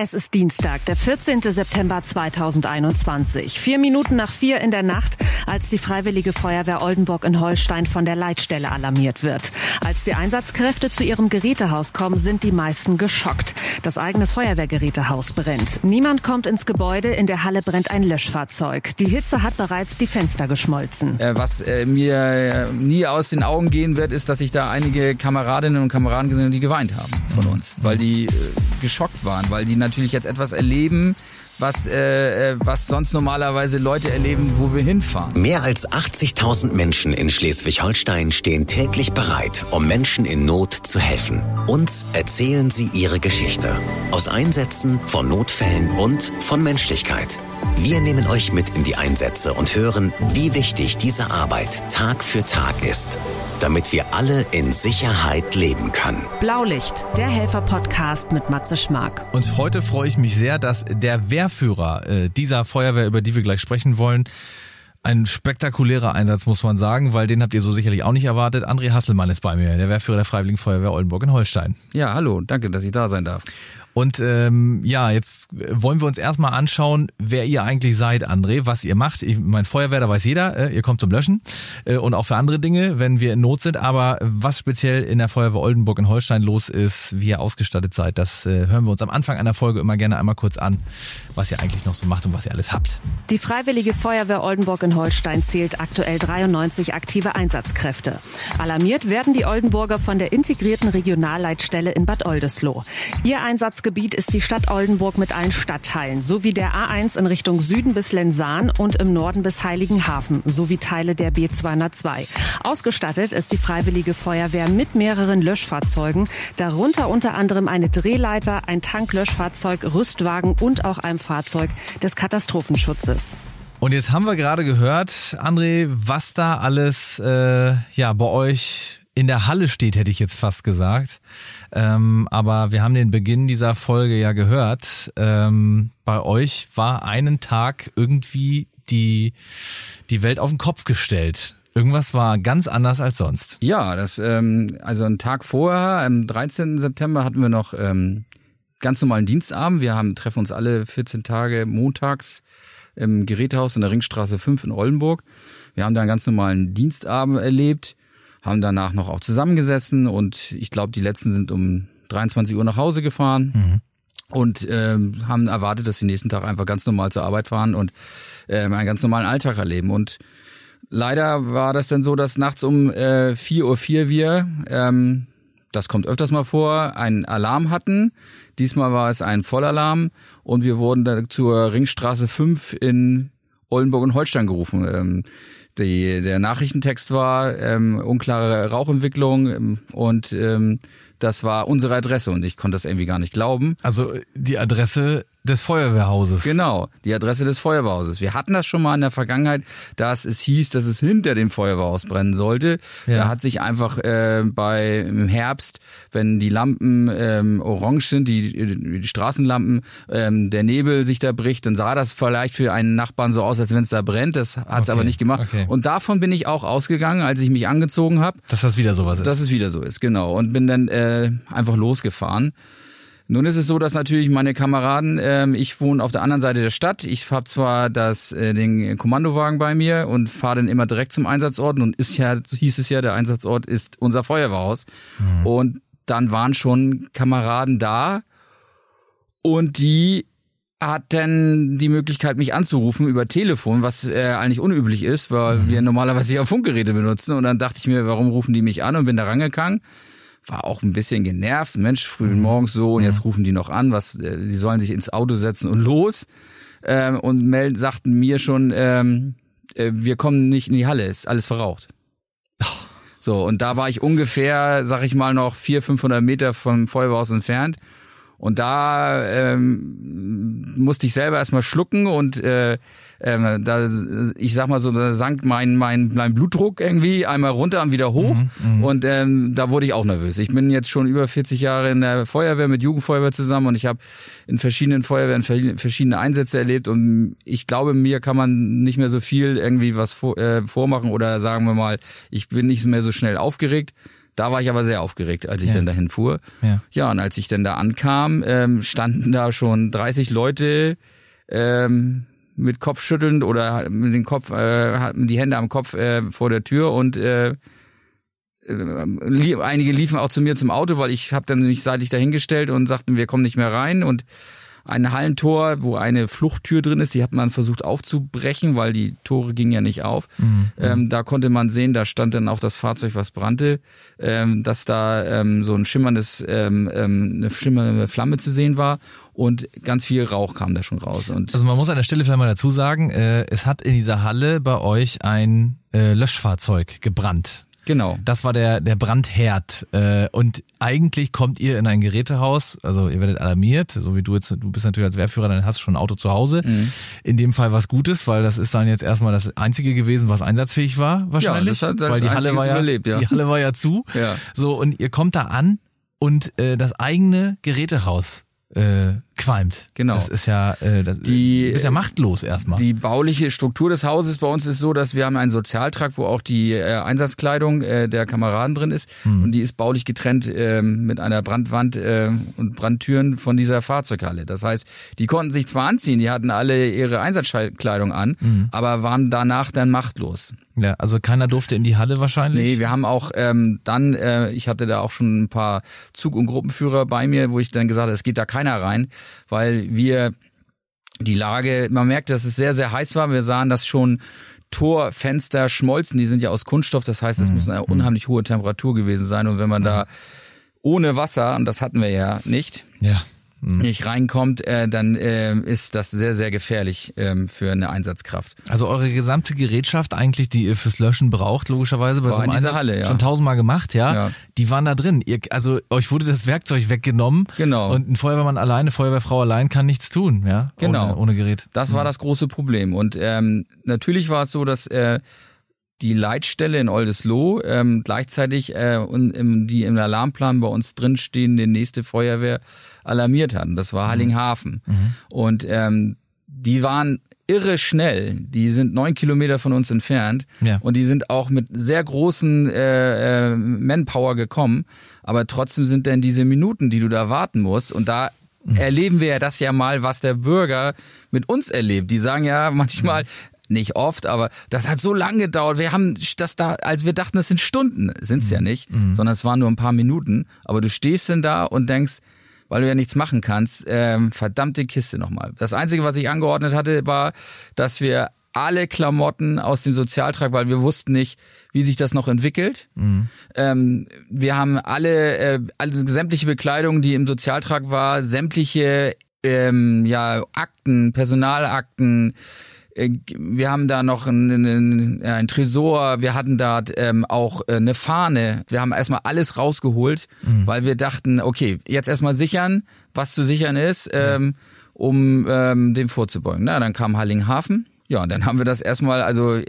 Es ist Dienstag, der 14. September 2021. Vier Minuten nach vier in der Nacht, als die Freiwillige Feuerwehr Oldenburg in Holstein von der Leitstelle alarmiert wird. Als die Einsatzkräfte zu ihrem Gerätehaus kommen, sind die meisten geschockt. Das eigene Feuerwehrgerätehaus brennt. Niemand kommt ins Gebäude, in der Halle brennt ein Löschfahrzeug. Die Hitze hat bereits die Fenster geschmolzen. Äh, was äh, mir äh, nie aus den Augen gehen wird, ist, dass ich da einige Kameradinnen und Kameraden gesehen habe, die geweint haben von uns, weil die geschockt waren, weil die natürlich jetzt etwas erleben, was, äh, äh, was sonst normalerweise Leute erleben, wo wir hinfahren. Mehr als 80.000 Menschen in Schleswig-Holstein stehen täglich bereit, um Menschen in Not zu helfen. Uns erzählen sie ihre Geschichte. Aus Einsätzen, von Notfällen und von Menschlichkeit. Wir nehmen euch mit in die Einsätze und hören, wie wichtig diese Arbeit Tag für Tag ist, damit wir alle in Sicherheit leben können. Blaulicht, der Helfer-Podcast mit Matze Schmark. Und heute freue ich mich sehr, dass der Wehrführer äh, dieser Feuerwehr, über die wir gleich sprechen wollen, ein spektakulärer Einsatz, muss man sagen, weil den habt ihr so sicherlich auch nicht erwartet. André Hasselmann ist bei mir, der Wehrführer der Freiwilligen Feuerwehr Oldenburg in Holstein. Ja, hallo, danke, dass ich da sein darf. Und ähm, ja, jetzt wollen wir uns erstmal anschauen, wer ihr eigentlich seid, André, was ihr macht. Ich, mein Feuerwehr, da weiß jeder, äh, ihr kommt zum Löschen äh, und auch für andere Dinge, wenn wir in Not sind. Aber was speziell in der Feuerwehr Oldenburg in Holstein los ist, wie ihr ausgestattet seid, das äh, hören wir uns am Anfang einer Folge immer gerne einmal kurz an, was ihr eigentlich noch so macht und was ihr alles habt. Die Freiwillige Feuerwehr Oldenburg in Holstein zählt aktuell 93 aktive Einsatzkräfte. Alarmiert werden die Oldenburger von der integrierten Regionalleitstelle in Bad Oldesloe. Ihr Einsatzgebiet ist die Stadt Oldenburg mit allen Stadtteilen, sowie der A1 in Richtung Süden bis Lensahn und im Norden bis Heiligenhafen, sowie Teile der B202. Ausgestattet ist die Freiwillige Feuerwehr mit mehreren Löschfahrzeugen, darunter unter anderem eine Drehleiter, ein Tanklöschfahrzeug, Rüstwagen und auch ein Fahrzeug des Katastrophenschutzes. Und jetzt haben wir gerade gehört, André, was da alles äh, ja bei euch in der Halle steht, hätte ich jetzt fast gesagt. Ähm, aber wir haben den Beginn dieser Folge ja gehört. Ähm, bei euch war einen Tag irgendwie die, die Welt auf den Kopf gestellt. Irgendwas war ganz anders als sonst. Ja, das ähm, also einen Tag vorher, am 13. September hatten wir noch ähm, ganz normalen Dienstabend. Wir haben treffen uns alle 14 Tage montags im Gerätehaus in der Ringstraße 5 in Oldenburg. Wir haben da einen ganz normalen Dienstabend erlebt, haben danach noch auch zusammengesessen und ich glaube, die letzten sind um 23 Uhr nach Hause gefahren. Mhm. Und ähm, haben erwartet, dass sie nächsten Tag einfach ganz normal zur Arbeit fahren und ähm, einen ganz normalen Alltag erleben. Und leider war das dann so, dass nachts um äh, 4.04 Uhr vier wir, ähm, das kommt öfters mal vor, einen Alarm hatten. Diesmal war es ein Vollalarm und wir wurden dann zur Ringstraße 5 in Oldenburg und Holstein gerufen. Ähm, die, der Nachrichtentext war ähm, unklare Rauchentwicklung ähm, und ähm, das war unsere Adresse und ich konnte das irgendwie gar nicht glauben. Also die Adresse des Feuerwehrhauses. Genau, die Adresse des Feuerwehrhauses. Wir hatten das schon mal in der Vergangenheit, dass es hieß, dass es hinter dem Feuerwehrhaus brennen sollte. Ja. Da hat sich einfach äh, bei im Herbst, wenn die Lampen ähm, orange sind, die, die Straßenlampen, ähm, der Nebel sich da bricht, dann sah das vielleicht für einen Nachbarn so aus, als wenn es da brennt. Das hat es Okay, aber nicht gemacht. okay. Und davon bin ich auch ausgegangen, als ich mich angezogen habe Dass das wieder sowas ist. dass es wieder so ist, genau. Und bin dann äh, einfach losgefahren. Nun ist es so, dass natürlich meine Kameraden, ähm, ich wohne auf der anderen Seite der Stadt. Ich habe zwar das, äh, den Kommandowagen bei mir und fahre dann immer direkt zum Einsatzort. Und ist ja, hieß es ja, der Einsatzort ist unser Feuerwehrhaus. Und dann waren schon Kameraden da und die hatten die Möglichkeit, mich anzurufen über Telefon, was äh, eigentlich unüblich ist, weil wir normalerweise ja Funkgeräte benutzen. Und dann dachte ich mir, warum rufen die mich an und bin da rangegangen. War auch ein bisschen genervt, Mensch, früh morgens so und jetzt rufen die noch an, was, äh, sie sollen sich ins Auto setzen und los. Ähm, und melden, sagten mir schon, ähm, äh, wir kommen nicht in die Halle, ist alles verraucht. So, und da war ich ungefähr, sag ich mal, noch 400, 500 Meter vom Feuerwehrhaus entfernt. Und da ähm, musste ich selber erstmal schlucken und äh, ähm, da, ich sag mal so, da sank mein, mein, mein Blutdruck irgendwie einmal runter und wieder hoch. und ähm, da wurde ich auch nervös. Ich bin jetzt schon über 40 Jahre in der Feuerwehr mit Jugendfeuerwehr zusammen und ich habe in verschiedenen Feuerwehren ver- verschiedene Einsätze erlebt und ich glaube, mir kann man nicht mehr so viel irgendwie was vor, äh, vormachen oder sagen wir mal, ich bin nicht mehr so schnell aufgeregt. Da war ich aber sehr aufgeregt, als ich Ja. dann dahin fuhr. Ja. Ja, und als ich dann da ankam, ähm, standen da schon 30 Leute ähm, mit Kopfschüttelnd oder mit den Kopf, äh, hatten die Hände am Kopf äh, vor der Tür und äh, äh, einige liefen auch zu mir zum Auto, weil ich habe dann mich seitlich dahingestellt und sagten, wir kommen nicht mehr rein und ein Hallentor, wo eine Fluchttür drin ist, die hat man versucht aufzubrechen, weil die Tore gingen ja nicht auf. Ähm, da konnte man sehen, da stand dann auch das Fahrzeug, was brannte, ähm, dass da ähm, so ein schimmerndes, ähm, ähm, eine schimmernde Flamme zu sehen war und ganz viel Rauch kam da schon raus. Und Also man muss an der Stelle vielleicht mal dazu sagen, äh, es hat in dieser Halle bei euch ein äh, Löschfahrzeug gebrannt. Genau. Das war der, der Brandherd. Äh, und eigentlich kommt ihr in ein Gerätehaus, also ihr werdet alarmiert, so wie du jetzt, du bist natürlich als Wehrführer, dann hast du schon ein Auto zu Hause. Mhm. In dem Fall was Gutes, weil das ist dann jetzt erstmal das einzige gewesen, was einsatzfähig war, wahrscheinlich. das hat als weil die Halle war ja, überlebt, ja. die Halle war ja zu. Ja. So, und ihr kommt da an und äh, das eigene Gerätehaus äh, qualmt. Genau. Das ist ja, äh, das, Die- du bist ja machtlos erstmal. Die bauliche Struktur des Hauses bei uns ist so, dass wir haben einen Sozialtrakt, wo auch die äh, Einsatzkleidung äh, der Kameraden drin ist und die ist baulich getrennt ähm, mit einer Brandwand äh, und Brandtüren von dieser Fahrzeughalle. Das heißt, die konnten sich zwar anziehen, die hatten alle ihre Einsatzkleidung an, aber waren danach dann machtlos. ja, also keiner durfte in die Halle wahrscheinlich. Nee, wir haben auch ähm, dann, äh, ich hatte da auch schon ein paar Zug- und Gruppenführer bei mir, wo ich dann gesagt habe, es geht da keiner rein, weil wir die Lage, man merkte, dass es sehr, sehr heiß war. Wir sahen, dass schon Torfenster schmolzen, die sind ja aus Kunststoff, das heißt, es muss eine unheimlich hohe Temperatur gewesen sein. Und wenn man da ohne Wasser, und das hatten wir ja nicht, Ja. Nicht reinkommt, äh, dann äh, ist das sehr, sehr gefährlich ähm, für eine Einsatzkraft. Also eure gesamte Gerätschaft eigentlich, die ihr fürs Löschen braucht, logischerweise bei War so einem Einsatz, Halle, ja. schon tausendmal gemacht, ja, Ja. Die waren da drin. Ihr, also euch wurde das Werkzeug weggenommen. Genau. Und ein Feuerwehrmann alleine, Feuerwehrfrau allein kann nichts tun, ja. Genau. Ohne, ohne Gerät. Das war das große Problem. Und ähm, natürlich war es so, dass äh, die Leitstelle in Oldesloe ähm, gleichzeitig äh, und im, die im Alarmplan bei uns drinstehende nächste Feuerwehr alarmiert hatten. Das war Hallinghafen. Und ähm, die waren irre schnell. Die sind neun Kilometer von uns entfernt. Ja. Und die sind auch mit sehr großen äh, äh, Manpower gekommen. Aber trotzdem sind denn diese Minuten, die du da warten musst. Und da erleben wir ja das ja mal, was der Bürger mit uns erlebt. Die sagen ja manchmal, nicht oft, aber das hat so lange gedauert. Wir haben das da, als wir dachten, das sind Stunden, sind's ja nicht, sondern es waren nur ein paar Minuten. Aber du stehst denn da und denkst, weil du ja nichts machen kannst, ähm, verdammte Kiste nochmal. Das Einzige, was ich angeordnet hatte, war, dass wir alle Klamotten aus dem Sozialtrag, weil wir wussten nicht, wie sich das noch entwickelt. Ähm, wir haben alle, äh, also sämtliche Bekleidung, die im Sozialtrag war, sämtliche ähm, ja, Akten, Personalakten, wir haben da noch ein, ein, ein Tresor, wir hatten da ähm, auch äh, eine Fahne. Wir haben erstmal alles rausgeholt, weil wir dachten, okay, jetzt erstmal sichern, was zu sichern ist, ähm, um ähm, dem vorzubeugen. Na, dann kam Hallinghafen. Ja, und dann haben wir das erstmal, also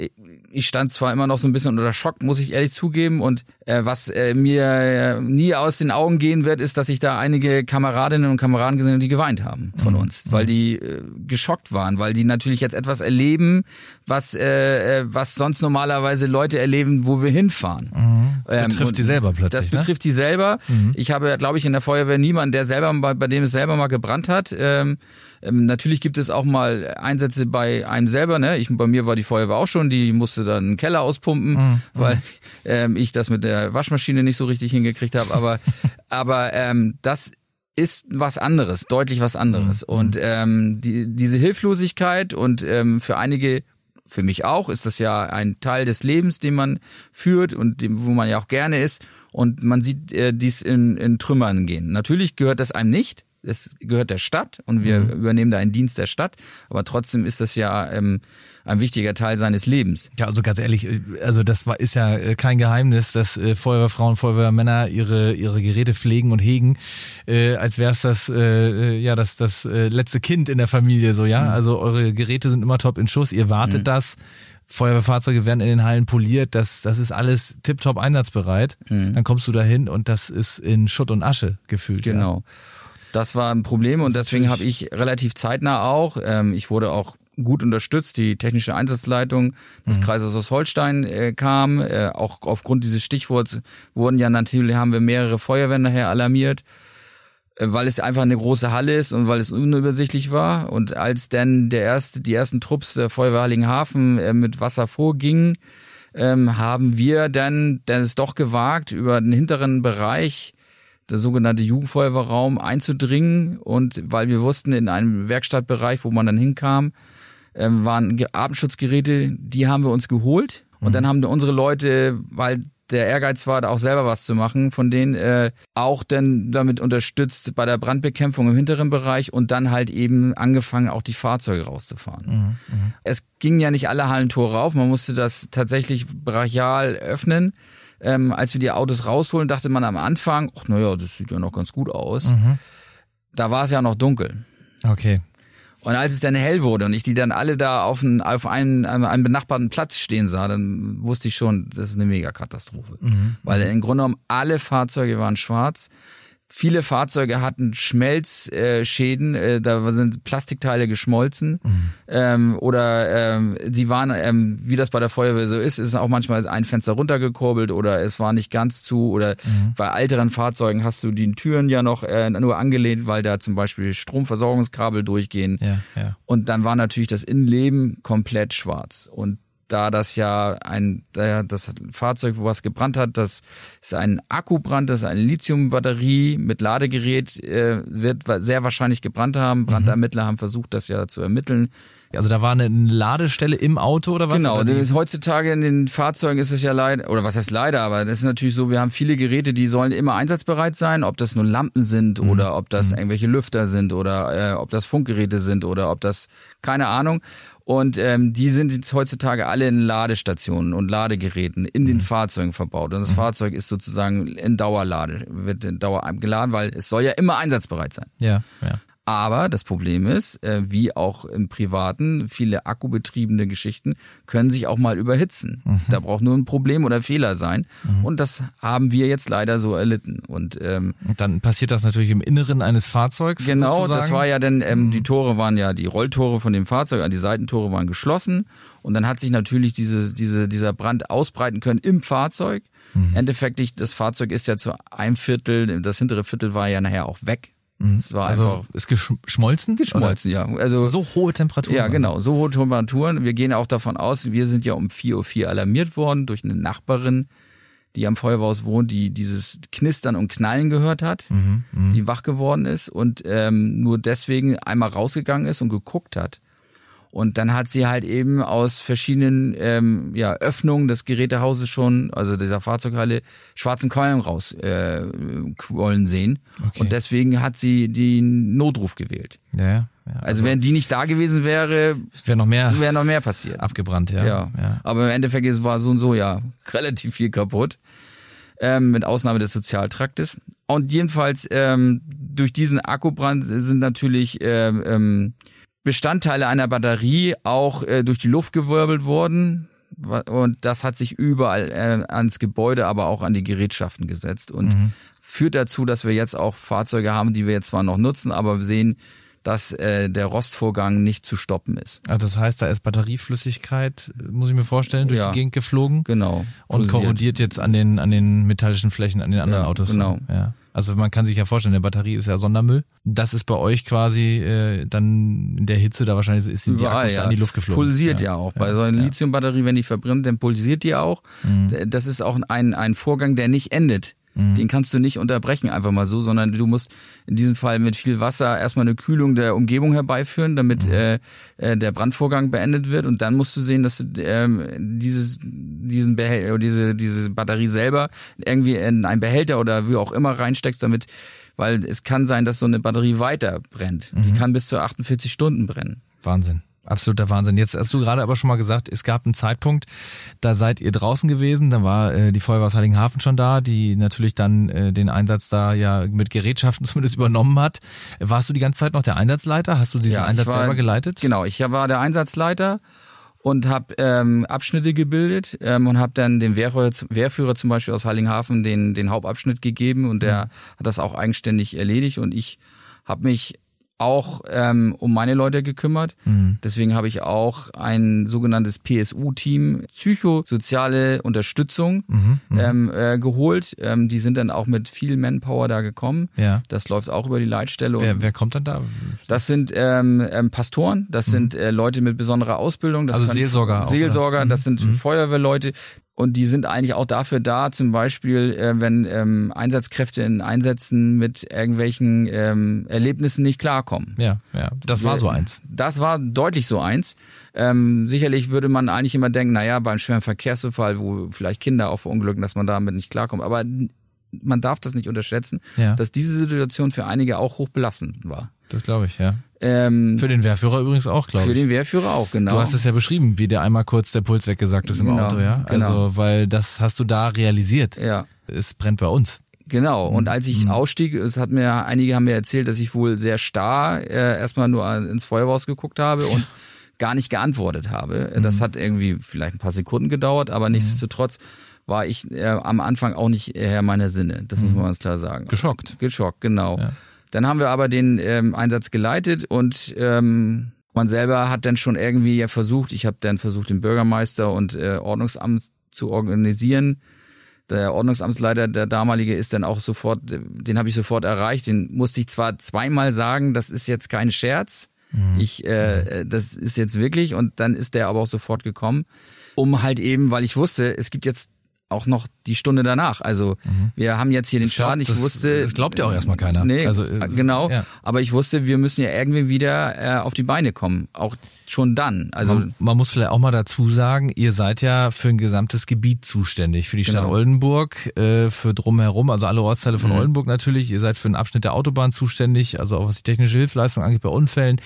ich stand zwar immer noch so ein bisschen unter Schock, muss ich ehrlich zugeben. Und äh, was äh, mir äh, nie aus den Augen gehen wird, ist, dass ich da einige Kameradinnen und Kameraden gesehen habe, die geweint haben von uns, weil die äh, geschockt waren, weil die natürlich jetzt etwas erleben, was äh, äh, was sonst normalerweise Leute erleben, wo wir hinfahren. Ähm, Betrifft die selber plötzlich, Das ne? betrifft die selber. Ich habe, glaube ich, in der Feuerwehr niemanden, der selber bei, bei dem es selber mal gebrannt hat. Ähm, ähm, natürlich gibt es auch mal Einsätze bei einem selber. Ne? Ich, bei mir war die Feuerwehr auch schon, die musste dann einen Keller auspumpen, weil ähm, ich das mit der Waschmaschine nicht so richtig hingekriegt habe. Aber, aber ähm, das ist was anderes, deutlich was anderes. Und ähm, die, diese Hilflosigkeit und ähm, für einige für mich auch ist das ja ein Teil des Lebens, den man führt und dem, wo man ja auch gerne ist. Und man sieht äh, dies in, in Trümmern gehen. Natürlich gehört das einem nicht. Es gehört der Stadt und wir übernehmen da einen Dienst der Stadt. Aber trotzdem ist das ja ähm, ein wichtiger Teil seines Lebens. Ja, also ganz ehrlich, äh, also das war, ist ja äh, kein Geheimnis, dass äh, Feuerwehrfrauen, Feuerwehrmänner ihre ihre Geräte pflegen und hegen, äh, als wäre es das äh, ja das das äh, letzte Kind in der Familie so, ja. Also eure Geräte sind immer top in Schuss, ihr wartet das. Feuerwehrfahrzeuge werden in den Hallen poliert, das, das ist alles tipptopp einsatzbereit. Dann kommst du dahin und das ist in Schutt und Asche gefühlt. Genau. Das war ein Problem und deswegen habe ich relativ zeitnah auch, ähm, ich wurde auch gut unterstützt. Die technische Einsatzleitung des mhm. Kreises aus Holstein äh, kam. Äh, auch aufgrund dieses Stichworts wurden ja natürlich, haben wir mehrere Feuerwehren nachher alarmiert äh, weil es einfach eine große Halle ist und weil es unübersichtlich war. Und als dann der erste, die ersten Trupps der Feuerwehr Hallinghafen äh, mit Wasser vorgingen, ähm, haben wir dann, dann es doch gewagt, über den hinteren Bereich der sogenannte Jugendfeuerwehrraum einzudringen und weil wir wussten, in einem Werkstattbereich, wo man dann hinkam, ähm, waren Atemschutzgeräte, die haben wir uns geholt und mhm. dann haben unsere Leute, weil der Ehrgeiz war, da auch selber was zu machen, von denen äh, auch dann damit unterstützt bei der Brandbekämpfung im hinteren Bereich und dann halt eben angefangen, auch die Fahrzeuge rauszufahren. Mhm, mh. Es gingen ja nicht alle Hallentore auf, man musste das tatsächlich brachial öffnen. Ähm, als wir die Autos rausholen, dachte man am Anfang, ach naja, das sieht ja noch ganz gut aus. Mhm. Da war es ja noch dunkel. Okay. Und als es dann hell wurde und ich die dann alle da auf, einen, auf einen, einen benachbarten Platz stehen sah, dann wusste ich schon, das ist eine Megakatastrophe. Mhm. Weil im Grunde genommen alle Fahrzeuge waren schwarz. Viele Fahrzeuge hatten Schmelzschäden, äh, da sind Plastikteile geschmolzen mhm. ähm, oder ähm, sie waren, ähm, wie das bei der Feuerwehr so ist, ist auch manchmal ein Fenster runtergekurbelt oder es war nicht ganz zu oder mhm. bei älteren Fahrzeugen hast du die Türen ja noch äh, nur angelehnt, weil da zum Beispiel Stromversorgungskabel durchgehen ja, ja. und dann war natürlich das Innenleben komplett schwarz und da das ja ein, da das Fahrzeug, wo was gebrannt hat, das ist ein Akkubrand, das ist eine Lithiumbatterie mit Ladegerät, äh, wird sehr wahrscheinlich gebrannt haben. Brandermittler mhm. haben versucht, das ja zu ermitteln. Also da war eine Ladestelle im Auto oder was? Genau, oder heutzutage in den Fahrzeugen ist es ja leider, oder was heißt leider, aber das ist natürlich so, wir haben viele Geräte, die sollen immer einsatzbereit sein, ob das nur Lampen sind mhm. oder ob das mhm. irgendwelche Lüfter sind oder äh, ob das Funkgeräte sind oder ob das, keine Ahnung. Und ähm, die sind jetzt heutzutage alle in Ladestationen und Ladegeräten in den mhm. Fahrzeugen verbaut. Und das mhm. Fahrzeug ist sozusagen in Dauerlade, wird in Dauer geladen, weil es soll ja immer einsatzbereit sein. Ja, ja. Aber das Problem ist, äh, wie auch im Privaten, viele akkubetriebene Geschichten können sich auch mal überhitzen. Mhm. Da braucht nur ein Problem oder Fehler sein. Mhm. Und das haben wir jetzt leider so erlitten. Und, ähm, dann passiert das natürlich im Inneren eines Fahrzeugs. Genau, sozusagen. das war ja dann, ähm, mhm. die Tore waren ja, die Rolltore von dem Fahrzeug, also die Seitentore waren geschlossen. Und dann hat sich natürlich diese, diese, dieser Brand ausbreiten können im Fahrzeug. Mhm. Endeffektlich, das Fahrzeug ist ja zu einem Viertel, das hintere Viertel war ja nachher auch weg. Mhm. Es war also einfach ist geschmolzen? Geschmolzen, oder? ja. Also so hohe Temperaturen. Ja, genau, so hohe Temperaturen. Wir gehen auch davon aus, wir sind ja um 4.04 Uhr alarmiert worden durch eine Nachbarin, die am Feuerwehrhaus wohnt, die dieses Knistern und Knallen gehört hat, mhm, mh. die wach geworden ist und ähm, nur deswegen einmal rausgegangen ist und geguckt hat. Und dann hat sie halt eben aus verschiedenen ähm, ja, Öffnungen des Gerätehauses schon, also dieser Fahrzeughalle, schwarzen Qualm rausquollen äh, sehen. Okay. Und deswegen hat sie den Notruf gewählt. Ja, ja. Also, also wenn die nicht da gewesen wäre, wäre noch mehr, wäre noch mehr passiert. Abgebrannt, ja. ja. ja. Aber im Endeffekt war so und so ja relativ viel kaputt. Ähm, mit Ausnahme des Sozialtraktes. Und jedenfalls ähm, durch diesen Akkubrand sind natürlich ähm, ähm, Bestandteile einer Batterie auch äh, durch die Luft gewirbelt worden. Und das hat sich überall äh, ans Gebäude, aber auch an die Gerätschaften gesetzt und mhm. führt dazu, dass wir jetzt auch Fahrzeuge haben, die wir jetzt zwar noch nutzen, aber wir sehen, dass äh, der Rostvorgang nicht zu stoppen ist. Also das heißt, da ist Batterieflüssigkeit, muss ich mir vorstellen, durch ja, die Gegend geflogen. Genau. Und korrodiert jetzt an den an den metallischen Flächen an den anderen ja, Autos. Genau. Ja. Also man kann sich ja vorstellen, eine Batterie ist ja Sondermüll. Das ist bei euch quasi äh, dann in der Hitze da wahrscheinlich ist die Akkus ja. an die Luft geflogen. Pulsiert ja, ja auch. Bei so einer Lithiumbatterie, wenn die verbrennt, dann pulsiert die auch. Mhm. Das ist auch ein, ein Vorgang, der nicht endet. Mhm. Den kannst du nicht unterbrechen einfach mal so, sondern du musst in diesem Fall mit viel Wasser erstmal eine Kühlung der Umgebung herbeiführen, damit mhm. äh, äh, der Brandvorgang beendet wird und dann musst du sehen, dass du ähm, dieses diesen Behälter diese diese Batterie selber irgendwie in einen Behälter oder wie auch immer reinsteckst, damit weil es kann sein, dass so eine Batterie weiter brennt. Mhm. Die kann bis zu 48 Stunden brennen. Wahnsinn. Absoluter Wahnsinn. Jetzt hast du gerade aber schon mal gesagt, es gab einen Zeitpunkt, da seid ihr draußen gewesen, da war äh, die Feuerwehr aus Heiligenhafen schon da, die natürlich dann äh, den Einsatz da ja mit Gerätschaften zumindest übernommen hat. Warst du die ganze Zeit noch der Einsatzleiter? Hast du diesen ja, Einsatz war, selber geleitet? Genau, ich war der Einsatzleiter und habe ähm, Abschnitte gebildet ähm, und habe dann dem Wehrführer, Wehrführer zum Beispiel aus Heiligenhafen den, den Hauptabschnitt gegeben und der mhm. hat das auch eigenständig erledigt und ich habe mich auch ähm, um meine Leute gekümmert. Mhm. Deswegen habe ich auch ein sogenanntes PSU-Team, psychosoziale Unterstützung, Mhm. Mhm. ähm, äh, geholt. Ähm, die sind dann auch mit viel Manpower da gekommen. ja. Das läuft auch über die Leitstelle. Wer, wer kommt dann da? das sind ähm, ähm, Pastoren, das sind äh, Leute mit besonderer Ausbildung. Das Mhm. Also können- Seelsorger auch, Seelsorger, oder? das sind Mhm. Feuerwehrleute. Und die sind eigentlich auch dafür da, zum Beispiel, äh, wenn ähm, Einsatzkräfte in Einsätzen mit irgendwelchen ähm, Erlebnissen nicht klarkommen. Ja, ja. Das war so eins. Das war deutlich so eins. Ähm, sicherlich würde man eigentlich immer denken, na ja, beim schweren Verkehrsunfall, wo vielleicht Kinder auch verunglücken, dass man damit nicht klarkommt. Aber man darf das nicht unterschätzen, Ja. dass diese Situation für einige auch hoch belastend war. Das glaube ich, ja. Ähm, Für den Wehrführer übrigens auch, glaube für ich. den Wehrführer auch, genau. Du hast es ja beschrieben, wie dir einmal kurz der Puls weggesagt ist im Genau, Auto, ja? genau. Also, weil das hast du da realisiert. ja. Es brennt bei uns. Genau. Und als ich Mhm. ausstieg, es hat mir, einige haben mir erzählt, dass ich wohl sehr starr äh, erstmal nur ins Feuerhaus geguckt habe und gar nicht geantwortet habe. Mhm. Das hat irgendwie vielleicht ein paar Sekunden gedauert, aber nichtsdestotrotz war ich äh, am Anfang auch nicht Herr meiner Sinne. Das muss man ganz klar sagen. Mhm. Geschockt. Geschockt, genau. Ja. Dann haben wir aber den ähm, Einsatz geleitet und ähm, man selber hat dann schon irgendwie ja versucht, ich habe dann versucht, den Bürgermeister und äh, Ordnungsamt zu organisieren. Der Ordnungsamtsleiter, der damalige, ist dann auch sofort, den habe ich sofort erreicht. Den musste ich zwar zweimal sagen, das ist jetzt kein Scherz. Ich, äh, das ist jetzt wirklich. Und dann ist der aber auch sofort gekommen, um halt eben, weil ich wusste, es gibt jetzt auch noch die Stunde danach. Also wir haben jetzt hier den glaubt- Schaden. Ich das- wusste, das glaubt ja auch erstmal keiner. Nee, Also, äh, genau. ja. Aber ich wusste, wir müssen ja irgendwie wieder äh, auf die Beine kommen. Auch schon dann. Also man, man muss vielleicht auch mal dazu sagen, ihr seid ja für ein gesamtes Gebiet zuständig. Für die Stadt Genau. Oldenburg, äh, für drumherum, also alle Ortsteile von Mhm. Oldenburg natürlich. Ihr seid für einen Abschnitt der Autobahn zuständig, also auch was die technische Hilfeleistung angeht bei Unfällen.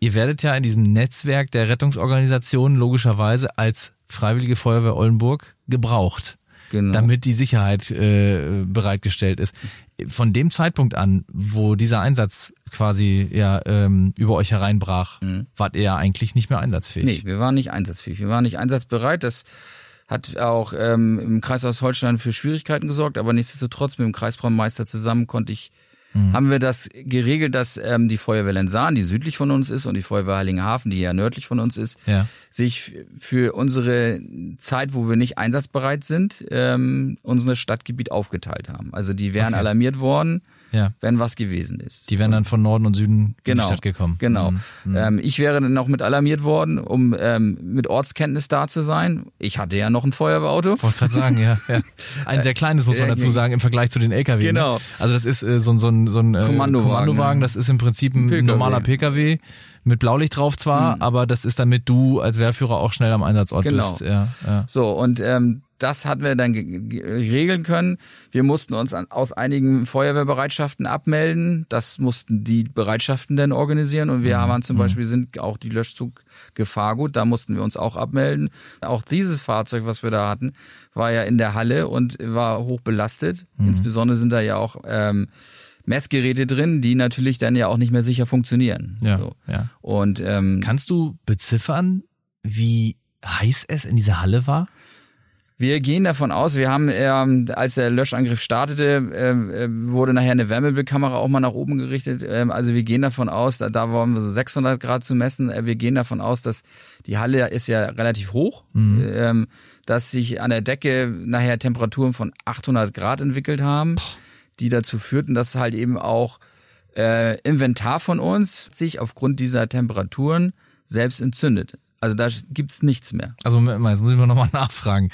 Ihr werdet ja in diesem Netzwerk der Rettungsorganisationen logischerweise als Freiwillige Feuerwehr Oldenburg gebraucht. Genau. damit die Sicherheit äh, bereitgestellt ist. Von dem Zeitpunkt an, wo dieser Einsatz quasi ja ähm, über euch hereinbrach, wart ihr ja eigentlich nicht mehr einsatzfähig. Mhm. Nee, wir waren nicht einsatzfähig. Wir waren nicht einsatzbereit. Das hat auch ähm, im Kreishaus Holstein für Schwierigkeiten gesorgt, aber nichtsdestotrotz mit dem Kreisbraumeister zusammen konnte ich Mhm. haben wir das geregelt, dass ähm, die Feuerwehr Lensahn, die südlich von uns ist, und die Feuerwehr Heiligenhafen, die ja nördlich von uns ist, Ja. sich für unsere Zeit, wo wir nicht einsatzbereit sind, ähm, unser Stadtgebiet aufgeteilt haben. Also die wären Okay. alarmiert worden, Ja. wenn was gewesen ist. Die wären dann von Norden und Süden in genau, die Stadt gekommen. Genau. Mhm. Ähm, ich wäre dann noch mit alarmiert worden, um ähm, mit Ortskenntnis da zu sein. Ich hatte ja noch ein Feuerwehrauto. Wollte gerade sagen, ja, ja. Ein sehr kleines, muss man dazu sagen, im Vergleich zu den LKW. Genau. Ne? Also das ist äh, so, so ein, so ein äh, Kommandowagen, Kommandowagen, das ist im Prinzip ein PKW. normaler PKW mit Blaulicht drauf zwar, aber das ist damit du als Wehrführer auch schnell am Einsatzort Genau. bist. Ja, ja. So, und ähm, das hatten wir dann ge- ge- regeln können. Wir mussten uns an, aus einigen Feuerwehrbereitschaften abmelden. Das mussten die Bereitschaften dann organisieren. Und Mhm. wir haben zum Beispiel sind auch die Löschzug Gefahrgut, da mussten wir uns auch abmelden. Auch dieses Fahrzeug, was wir da hatten, war ja in der Halle und war hoch belastet. Mhm. Insbesondere sind da ja auch ähm, Messgeräte drin, die natürlich dann ja auch nicht mehr sicher funktionieren. Ja, So. ja. Und ähm, Kannst du beziffern, wie heiß es in dieser Halle war? Wir gehen davon aus, wir haben, ähm, als der Löschangriff startete, ähm, äh, wurde nachher eine Wärmebildkamera auch mal nach oben gerichtet. Ähm, also wir gehen davon aus, da, da waren wir so 600 Grad zu messen. Äh, wir gehen davon aus, dass die Halle ist ja relativ hoch, ähm, dass sich an der Decke nachher Temperaturen von 800 Grad entwickelt haben, die dazu führten, dass halt eben auch äh, Inventar von uns sich aufgrund dieser Temperaturen selbst entzündet. Also da gibt's nichts mehr. Also jetzt muss ich mal nochmal nachfragen.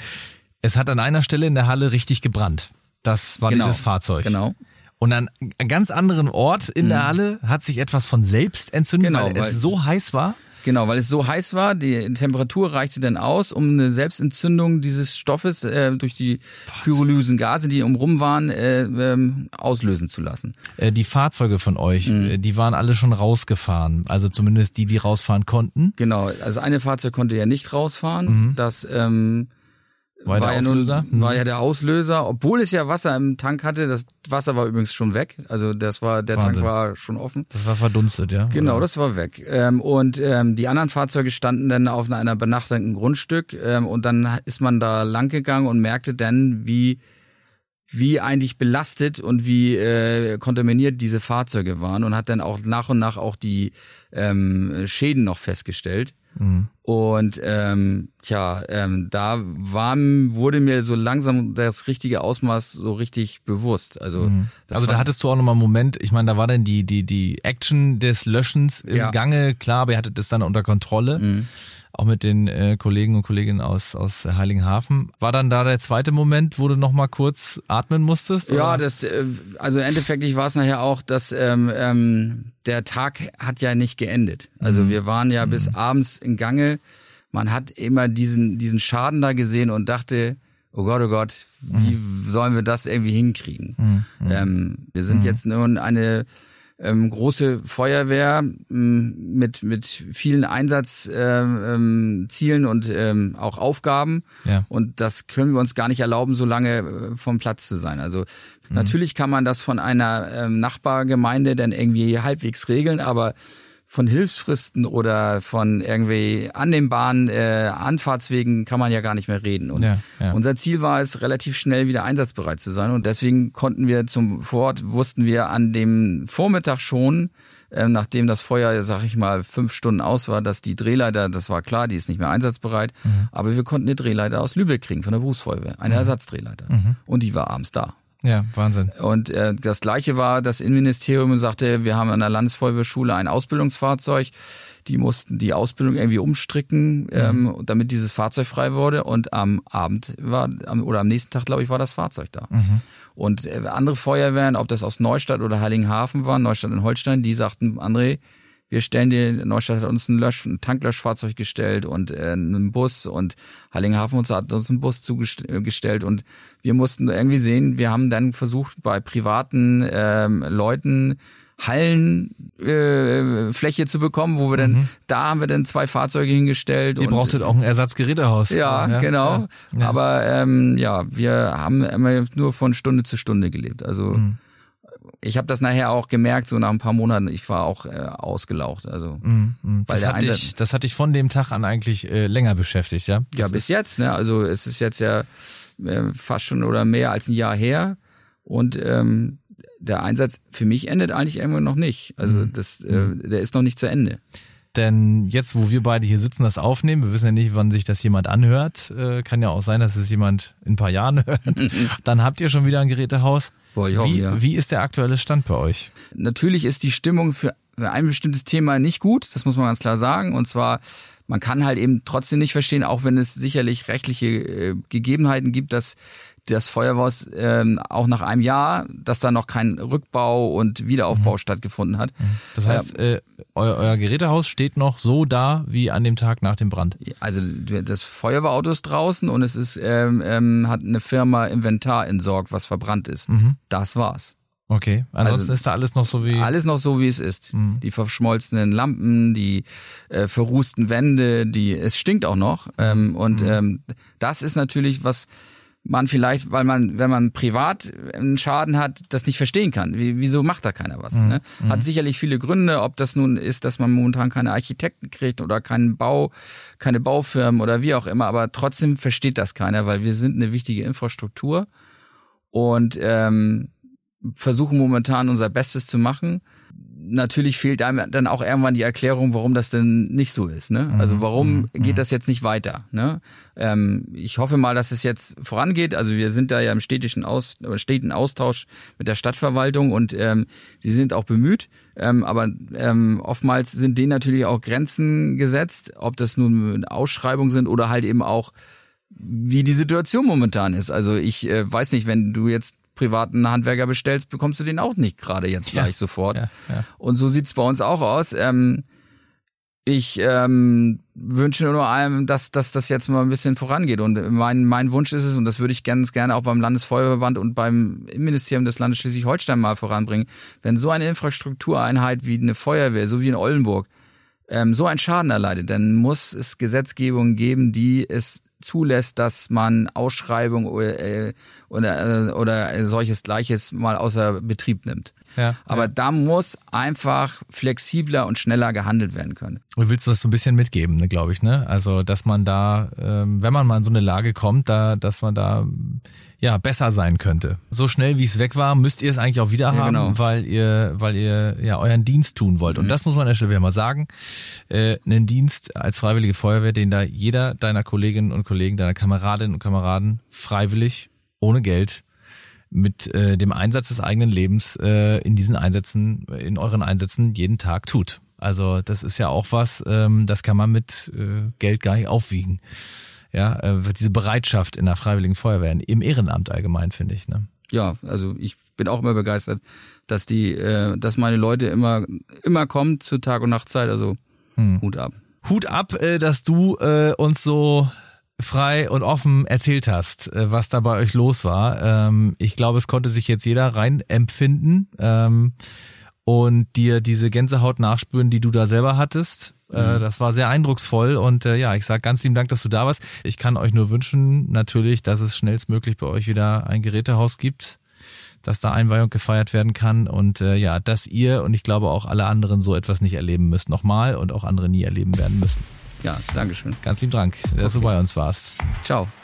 Es hat an einer Stelle in der Halle richtig gebrannt. Das war Genau. dieses Fahrzeug. Genau. Und an einem ganz anderen Ort in der Halle hat sich etwas von selbst entzündet, Genau, weil, weil- es so heiß war. Genau, weil es so heiß war, die Temperatur reichte dann aus, um eine Selbstentzündung dieses Stoffes äh, durch die pyrolysen Gase, die umrum waren, äh, ähm, auslösen zu lassen. Äh, Die Fahrzeuge von euch, Mhm. äh, die waren alle schon rausgefahren. Also zumindest die, die rausfahren konnten. Genau, also eine Fahrzeug konnte ja nicht rausfahren. Das ähm, War der ja Auslöser? Nun, war ja der Auslöser, obwohl es ja Wasser im Tank hatte. Das Wasser war übrigens schon weg. Also das war der Wahnsinn. Tank war schon offen. Das war verdunstet, ja? Genau, das war weg. Ähm, und ähm, die anderen Fahrzeuge standen dann auf einer benachteten Grundstück ähm, und dann ist man da lang gegangen und merkte dann, wie wie eigentlich belastet und wie äh, kontaminiert diese Fahrzeuge waren und hat dann auch nach und nach auch die ähm, Schäden noch festgestellt. Mhm. Und ähm, tja, ähm, da war, wurde mir so langsam das richtige Ausmaß so richtig bewusst. Also, mhm. also da hattest du auch nochmal einen Moment, ich meine, da war dann die, die, die Action des Löschens im ja. Gange, klar, aber ihr hattet das dann unter Kontrolle. Mhm auch mit den äh, Kollegen und Kolleginnen aus, aus Heiligenhafen. War dann da der zweite Moment, wo du noch mal kurz atmen musstest? Oder? Ja, das, äh, also endeffektlich war es nachher auch, dass ähm, ähm, der Tag hat ja nicht geendet. Also mhm. wir waren ja mhm. bis abends in Gange. Man hat immer diesen, diesen Schaden da gesehen und dachte, oh Gott, oh Gott, wie mhm. sollen wir das irgendwie hinkriegen? Mhm. Ähm, wir sind mhm. jetzt nun eine ähm, große Feuerwehr ähm, mit mit vielen Einsatzzielen ähm, und ähm, auch Aufgaben ja. und das können wir uns gar nicht erlauben, so lange äh, vom Platz zu sein. Also mhm. natürlich kann man das von einer ähm, Nachbargemeinde dann irgendwie halbwegs regeln, aber von Hilfsfristen oder von irgendwie annehmbaren äh, Anfahrtswegen kann man ja gar nicht mehr reden. Und ja, ja. unser Ziel war es, relativ schnell wieder einsatzbereit zu sein. Und deswegen konnten wir zum Fort, wussten wir an dem Vormittag schon, äh, nachdem das Feuer, sag ich mal, fünf Stunden aus war, dass die Drehleiter, das war klar, die ist nicht mehr einsatzbereit, mhm. aber wir konnten eine Drehleiter aus Lübeck kriegen von der Berufsfeuerwehr, eine mhm. Ersatzdrehleiter. Mhm. Und die war abends da. Ja, Wahnsinn. Und äh, das gleiche war, das Innenministerium sagte, wir haben an der Landesfeuerwehrschule ein Ausbildungsfahrzeug. Die mussten die Ausbildung irgendwie umstricken, ähm, mhm. damit dieses Fahrzeug frei wurde. Und am Abend war, am, oder am nächsten Tag, glaube ich, war das Fahrzeug da. Mhm. Und äh, andere Feuerwehren, ob das aus Neustadt oder Heiligenhafen war, Neustadt und Holstein, die sagten, André, wir stellen dir, Neustadt hat uns ein, Lösch, ein Tanklöschfahrzeug gestellt und äh, einen Bus und Heiligenhafen uns hat uns einen Bus zugestellt und wir mussten irgendwie sehen, wir haben dann versucht bei privaten ähm, Leuten Hallenfläche äh, zu bekommen, wo wir dann, mhm. da haben wir dann zwei Fahrzeuge hingestellt. Ihr brauchtet auch ein Ersatzgerätehaus. Ja, ja genau. Ja, ja. Aber ähm, ja, wir haben immer nur von Stunde zu Stunde gelebt. Also mhm ich habe das nachher auch gemerkt, so nach ein paar Monaten, ich war auch äh, ausgelaucht. Also, mm, mm. Weil das, hat dich, das hat dich von dem Tag an eigentlich äh, länger beschäftigt, ja? Das ja, bis jetzt, ne? Also es ist jetzt ja äh, fast schon oder mehr als ein Jahr her. Und ähm, der Einsatz für mich endet eigentlich irgendwo noch nicht. Also mm. das, äh, mm. der ist noch nicht zu Ende. Denn jetzt, wo wir beide hier sitzen, das aufnehmen, wir wissen ja nicht, wann sich das jemand anhört. Äh, kann ja auch sein, dass es jemand in ein paar Jahren hört. Dann habt ihr schon wieder ein Gerätehaus. Boah, ich hoffe, wie, ja. wie ist der aktuelle Stand bei euch? Natürlich ist die Stimmung für ein bestimmtes Thema nicht gut, das muss man ganz klar sagen. Und zwar, man kann halt eben trotzdem nicht verstehen, auch wenn es sicherlich rechtliche äh, Gegebenheiten gibt, dass das Feuerwehr ähm, auch nach einem Jahr, dass da noch kein Rückbau und Wiederaufbau mhm. stattgefunden hat. Mhm. Das heißt, äh, euer, euer Gerätehaus steht noch so da wie an dem Tag nach dem Brand. Also das Feuerwehrauto ist draußen und es ist ähm, ähm, hat eine Firma Inventar entsorgt, was verbrannt ist. Mhm. Das war's. Okay, ansonsten also, ist da alles noch so wie alles noch so wie es ist. Mhm. Die verschmolzenen Lampen, die äh, verrußten Wände, die es stinkt auch noch ähm, und mhm. ähm, das ist natürlich was man vielleicht, weil man, wenn man privat einen Schaden hat, das nicht verstehen kann. Wie, wieso macht da keiner was? Mhm. Ne? Hat mhm. sicherlich viele Gründe, ob das nun ist, dass man momentan keine Architekten kriegt oder keinen Bau, keine Baufirmen oder wie auch immer, aber trotzdem versteht das keiner, weil wir sind eine wichtige Infrastruktur und ähm, versuchen momentan unser Bestes zu machen natürlich fehlt einem dann auch irgendwann die Erklärung, warum das denn nicht so ist. Ne? Also mhm. warum mhm. geht das jetzt nicht weiter? Ne? Ähm, ich hoffe mal, dass es jetzt vorangeht. Also wir sind da ja im städtischen Aus, steten Austausch mit der Stadtverwaltung und ähm, sie sind auch bemüht. Ähm, aber ähm, oftmals sind denen natürlich auch Grenzen gesetzt, ob das nun Ausschreibungen sind oder halt eben auch wie die Situation momentan ist. Also ich äh, weiß nicht, wenn du jetzt privaten Handwerker bestellst, bekommst du den auch nicht gerade jetzt gleich ja, sofort. Ja, ja. Und so sieht's bei uns auch aus. Ähm, ich ähm, wünsche nur allem, dass, dass das jetzt mal ein bisschen vorangeht. Und mein, mein Wunsch ist es, und das würde ich ganz gerne auch beim Landesfeuerverband und beim Ministerium des Landes Schleswig-Holstein mal voranbringen, wenn so eine Infrastruktureinheit wie eine Feuerwehr, so wie in Oldenburg, ähm, so einen Schaden erleidet, dann muss es Gesetzgebungen geben, die es zulässt, dass man Ausschreibung oder, äh, oder, äh, oder solches Gleiches mal außer Betrieb nimmt. Ja, Aber ja. da muss einfach flexibler und schneller gehandelt werden können. Und willst du das so ein bisschen mitgeben, ne, glaube ich, ne? Also, dass man da, ähm, wenn man mal in so eine Lage kommt, da, dass man da ja besser sein könnte. So schnell wie es weg war, müsst ihr es eigentlich auch wieder Ja, haben, genau. weil ihr, weil ihr ja euren Dienst tun wollt. Und das muss man an der Stelle wieder mal sagen. Äh, einen Dienst als Freiwillige Feuerwehr, den da jeder deiner Kolleginnen und Kollegen, deiner Kameradinnen und Kameraden freiwillig, ohne Geld, mit äh, dem Einsatz des eigenen Lebens äh, in diesen Einsätzen, in euren Einsätzen jeden Tag tut. Also das ist ja auch was, ähm, das kann man mit äh, Geld gar nicht aufwiegen. Ja, äh, diese Bereitschaft in der Freiwilligen Feuerwehr, im Ehrenamt allgemein, finde ich. Ne? Ja, also ich bin auch immer begeistert, dass die, äh, dass meine Leute immer, immer kommen zu Tag und Nachtzeit. Also Hm. Hut ab. Hut ab, äh, dass du äh, uns so frei und offen erzählt hast, äh, was da bei euch los war. Ähm, ich glaube, es konnte sich jetzt jeder rein empfinden ähm, und dir diese Gänsehaut nachspüren, die du da selber hattest. Äh, das war sehr eindrucksvoll und äh, ja, ich sage ganz lieben Dank, dass du da warst. Ich kann euch nur wünschen, natürlich, dass es schnellstmöglich bei euch wieder ein Gerätehaus gibt, dass da Einweihung gefeiert werden kann und äh, ja, dass ihr und ich glaube auch alle anderen so etwas nicht erleben müsst nochmal und auch andere nie erleben werden müssen. Ja, Dankeschön. Ganz lieben Dank, dass du Okay. bei uns warst. Ciao.